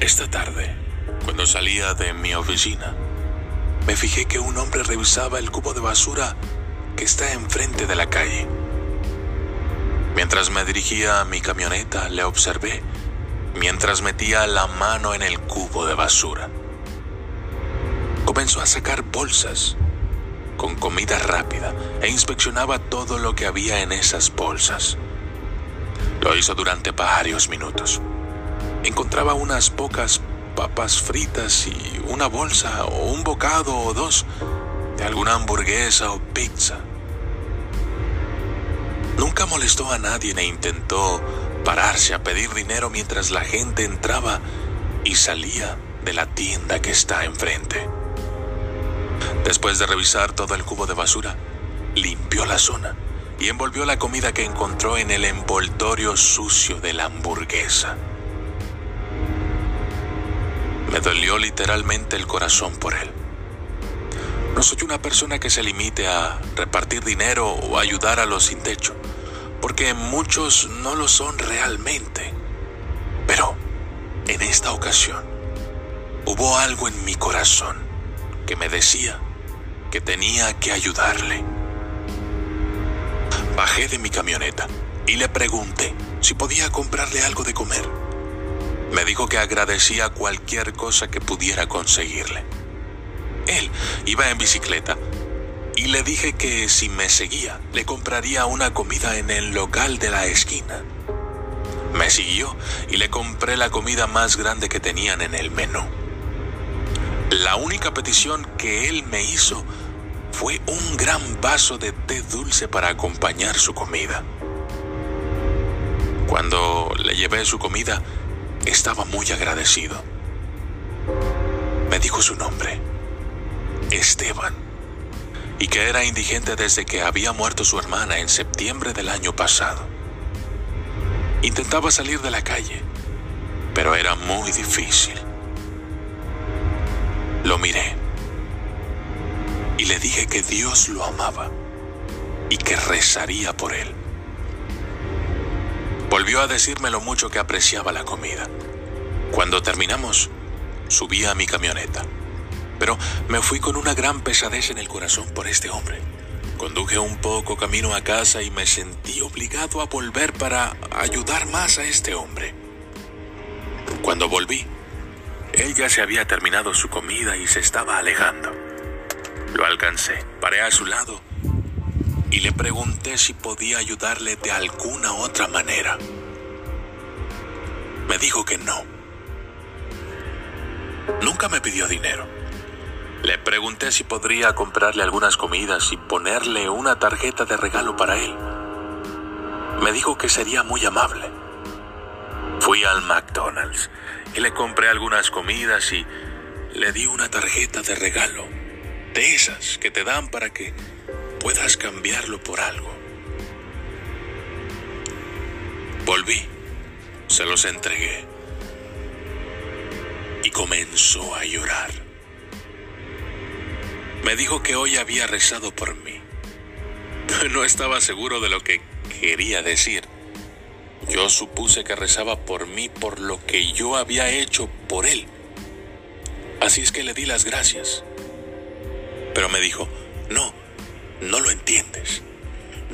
Esta tarde, cuando salía de mi oficina, me fijé que un hombre revisaba el cubo de basura que está enfrente de la calle. Mientras me dirigía a mi camioneta, le observé mientras metía la mano en el cubo de basura. Comenzó a sacar bolsas con comida rápida e inspeccionaba todo lo que había en esas bolsas. Lo hizo durante varios minutos. Encontraba unas pocas papas fritas y una bolsa o un bocado o dos de alguna hamburguesa o pizza. Nunca molestó a nadie ni intentó pararse a pedir dinero mientras la gente entraba y salía de la tienda que está enfrente. Después de revisar todo el cubo de basura, limpió la zona y envolvió la comida que encontró en el envoltorio sucio de la hamburguesa. Dolió literalmente el corazón por él. No soy una persona que se limite a repartir dinero o ayudar a los sin techo porque muchos no lo son realmente. Pero en esta ocasión hubo algo en mi corazón que me decía que tenía que ayudarle. Bajé de mi camioneta y le pregunté si podía comprarle algo de comer. Me dijo que agradecía cualquier cosa que pudiera conseguirle. Él iba en bicicleta y le dije que si me seguía, le compraría una comida en el local de la esquina. Me siguió y le compré la comida más grande que tenían en el menú. La única petición que él me hizo fue un gran vaso de té dulce para acompañar su comida. Cuando le llevé su comida, estaba muy agradecido. Me dijo su nombre, Esteban y que era indigente desde que había muerto su hermana en septiembre del año pasado. Intentaba salir de la calle, pero era muy difícil. Lo miré y le dije que Dios lo amaba y que rezaría por él. Volvió a decirme lo mucho que apreciaba la comida. Cuando terminamos, subí a mi camioneta pero me fui con una gran pesadez en el corazón por este hombre. Conduje un poco camino a casa y me sentí obligado a volver para ayudar más a este hombre. Cuando volví, él ya se había terminado su comida y se estaba alejando. Lo alcancé, paré a su lado y le pregunté si podía ayudarle de alguna otra manera. Me dijo que no. Nunca me pidió dinero le pregunté si podría comprarle algunas comidas y ponerle una tarjeta de regalo para él. Me dijo que sería muy amable. Fui al McDonald's y le compré algunas comidas y le di una tarjeta de regalo, de esas que te dan para que puedas cambiarlo por algo. Volví, se los entregué y comenzó a llorar. Me dijo que hoy había rezado por mí. No estaba seguro de lo que quería decir. Yo supuse que rezaba por mí por lo que yo había hecho por él. Así es que le di las gracias. Pero me dijo, no, no lo entiendes.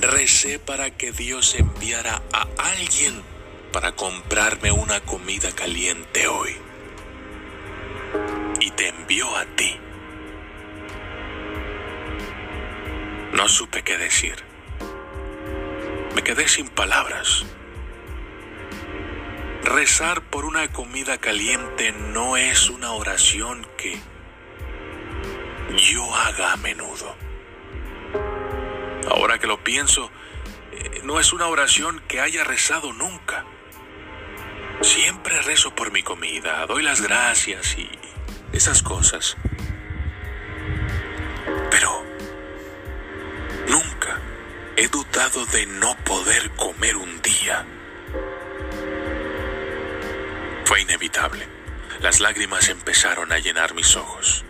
Recé para que Dios enviara a alguien para comprarme una comida caliente hoy. Y te envió a ti. No supe qué decir. Me quedé sin palabras. Rezar por una comida caliente no es una oración que yo haga a menudo. Ahora que lo pienso, eh, no es una oración que haya rezado nunca. Siempre rezo por mi comida, doy las gracias y esas cosas. he dudado de no poder comer un día. Fue inevitable. Las lágrimas empezaron a llenar mis ojos.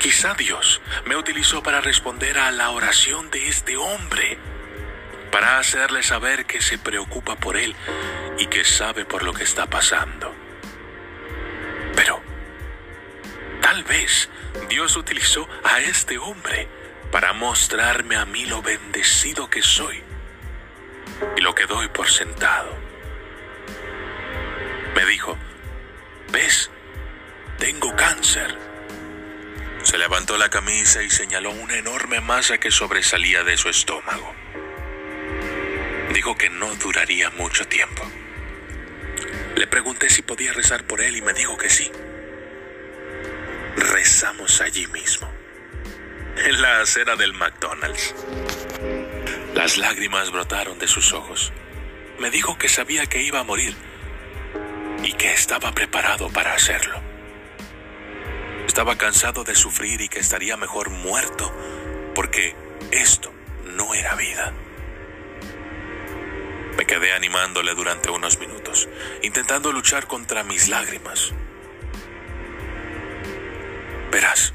Quizá Dios me utilizó para responder a la oración de este hombre. para hacerle saber que se preocupa por él y que sabe por lo que está pasando. Pero tal vez Dios utilizó a este hombre para mostrarme a mí lo bendecido que soy y lo que doy por sentado. Me dijo, ¿ves? Tengo cáncer. Se levantó la camisa y señaló una enorme masa que sobresalía de su estómago. Dijo que no duraría mucho tiempo. Le pregunté si podía rezar por él y me dijo que sí. Rezamos allí mismo, en la acera del McDonald's. Las lágrimas brotaron de sus ojos. Me dijo que sabía que iba a morir y que estaba preparado para hacerlo. Estaba cansado de sufrir y que estaría mejor muerto porque esto no era vida. Me quedé animándole durante unos minutos, intentando luchar contra mis lágrimas. Verás,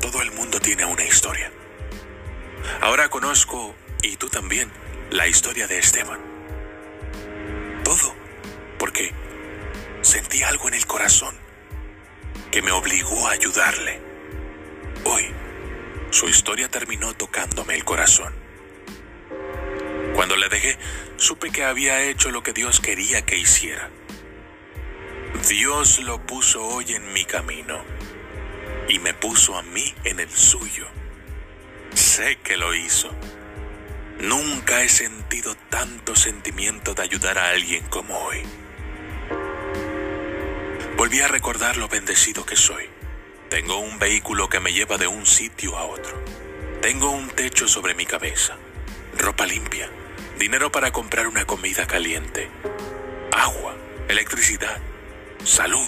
todo el mundo tiene una historia. Ahora conozco, y tú también, la historia de Esteban. Todo porque sentí algo en el corazón que me obligó a ayudarle. Hoy, su historia terminó tocándome el corazón. Cuando le dejé, supe que había hecho lo que Dios quería que hiciera. Dios lo puso hoy en mi camino y me puso a mí en el suyo. Sé que lo hizo. Nunca he sentido tanto sentimiento de ayudar a alguien como hoy. Volví a recordar lo bendecido que soy. Tengo un vehículo que me lleva de un sitio a otro. Tengo un techo sobre mi cabeza, ropa limpia, dinero para comprar una comida caliente, agua, electricidad, salud,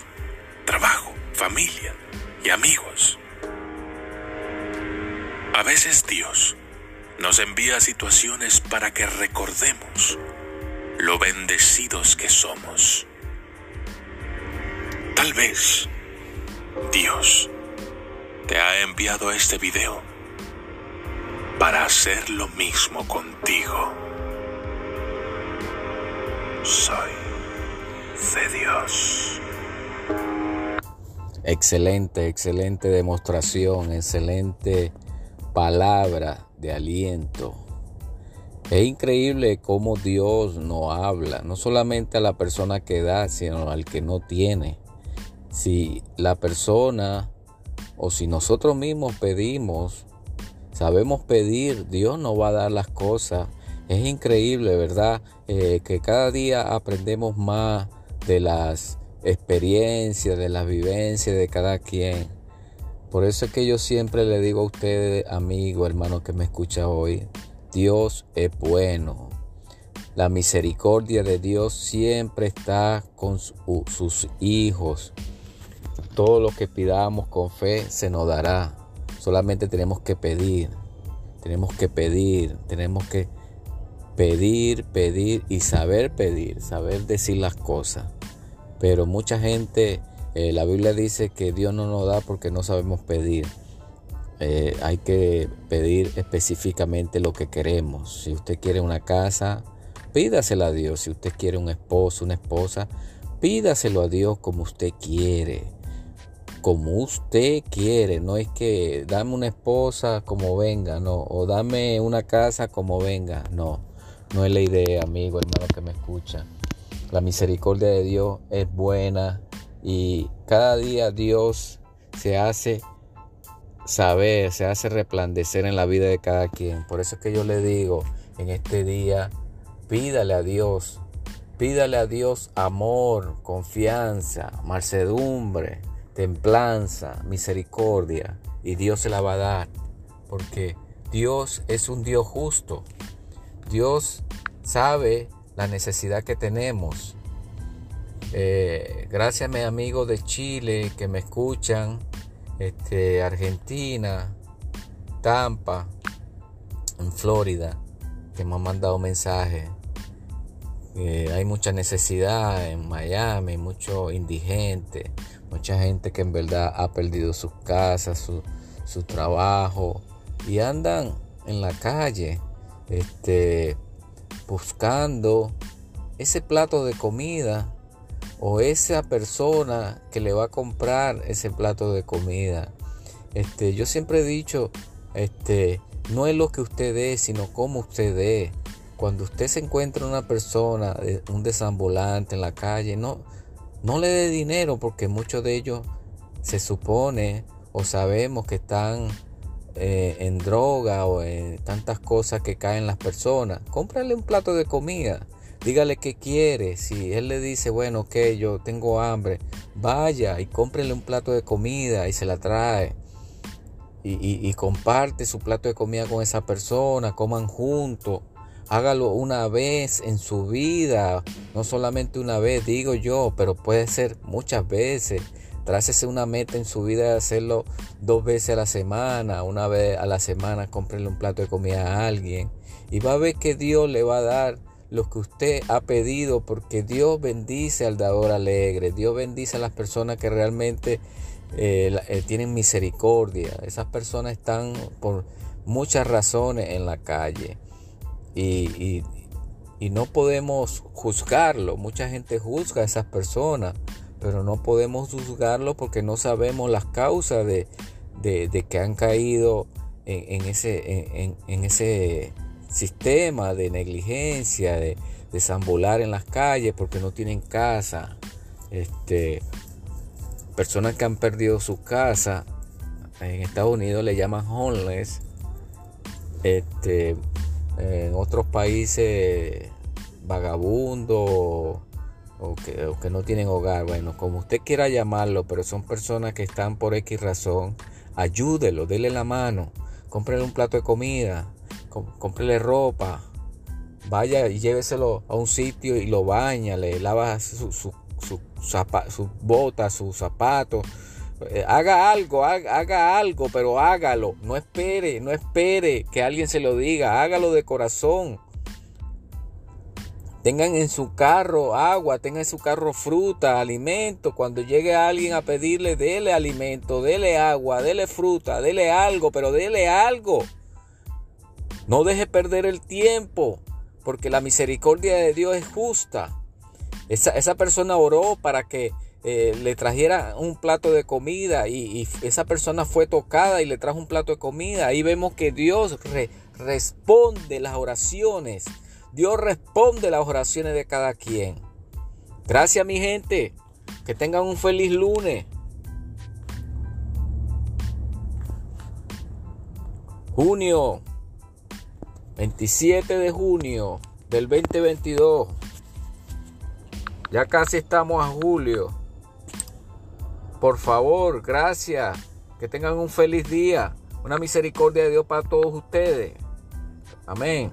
trabajo, familia y amigos. A veces Dios nos envía situaciones para que recordemos lo bendecidos que somos. Tal vez Dios te ha enviado este video para hacer lo mismo contigo. Soy de Dios. Excelente, excelente demostración, excelente palabra de aliento. Es increíble cómo Dios nos habla, no solamente a la persona que da, sino al que no tiene. Si la persona o si nosotros mismos pedimos, sabemos pedir, Dios nos va a dar las cosas. Es increíble, ¿verdad? Eh, que cada día aprendemos más de las experiencias, de las vivencias de cada quien. Por eso es que yo siempre le digo a ustedes, amigo, hermano que me escucha hoy, Dios es bueno. La misericordia de Dios siempre está con sus hijos. Todo lo que pidamos con fe se nos dará. Solamente tenemos que pedir. Tenemos que pedir. Tenemos que pedir, pedir y saber pedir. Saber decir las cosas. Pero mucha gente, eh, la Biblia dice que Dios no nos da porque no sabemos pedir. Eh, hay que pedir específicamente lo que queremos. Si usted quiere una casa, pídasela a Dios. Si usted quiere un esposo, una esposa, pídaselo a Dios como usted quiere como usted quiere, no es que dame una esposa como venga, no, o dame una casa como venga, no, no es la idea, amigo, hermano que me escucha. La misericordia de Dios es buena y cada día Dios se hace saber, se hace resplandecer en la vida de cada quien. Por eso es que yo le digo en este día, pídale a Dios, pídale a Dios amor, confianza, mansedumbre, templanza, misericordia, y Dios se la va a dar, porque Dios es un Dios justo. Dios sabe la necesidad que tenemos. Eh, gracias a mis amigos de Chile que me escuchan, este, Argentina, Tampa, en Florida, que me han mandado mensajes. Eh, hay mucha necesidad en Miami, mucho indigente, mucha gente que en verdad ha perdido sus casas, su, trabajo y andan en la calle. Este, buscando ese plato de comida o esa persona que le va a comprar ese plato de comida. Este, yo siempre he dicho, este, no es lo que usted es, sino cómo usted es. Cuando usted se encuentra una persona, un desambulante en la calle, no, no le dé dinero porque muchos de ellos se supone o sabemos que están eh, en droga o en tantas cosas que caen las personas. Cómprale un plato de comida. Dígale qué quiere. Si él le dice, bueno, que yo tengo hambre, vaya y cómprele un plato de comida y se la trae. Y, y, comparte su plato de comida con esa persona, coman juntos. Hágalo una vez en su vida, no solamente una vez, digo yo, pero puede ser muchas veces. Trácese una meta en su vida de hacerlo dos veces a la semana, una vez a la semana, cómprele un plato de comida a alguien. Y va a ver que Dios le va a dar lo que usted ha pedido, porque Dios bendice al dador alegre. Dios bendice a las personas que realmente eh, eh, tienen misericordia. Esas personas están por muchas razones en la calle. Y, no podemos juzgarlo. Mucha gente juzga a esas personas pero no podemos juzgarlo porque no sabemos las causas de, que han caído en, ese, sistema de negligencia, de desambular en las calles porque no tienen casa. Este, personas que han perdido su casa, en Estados Unidos le llaman homeless. Este, en otros países vagabundo o que, no tienen hogar, bueno, como usted quiera llamarlo, pero son personas que están por X razón, ayúdelo, dele la mano, cómprele un plato de comida, cómprele ropa, vaya y lléveselo a un sitio y lo baña, le lava su, su, su, sus botas, sus zapatos. Eh, haga algo, haga, haga, algo, pero hágalo. No espere, no espere que alguien se lo diga. Hágalo de corazón. Tengan en su carro agua, tengan en su carro fruta, alimento. Cuando llegue alguien a pedirle, dele alimento, dele agua, dele fruta, dele algo, pero dele algo. No deje perder el tiempo, porque la misericordia de Dios es justa. Esa, persona oró para que eh, le trajera un plato de comida y, esa persona fue tocada y le trajo un plato de comida. Ahí vemos que Dios responde las oraciones Dios responde las oraciones de cada quien. Gracias mi gente. Que tengan un feliz lunes. Junio. 27 de junio del 2022. Ya casi estamos a julio. Por favor, gracias. Que tengan un feliz día. Una misericordia de Dios para todos ustedes. Amén.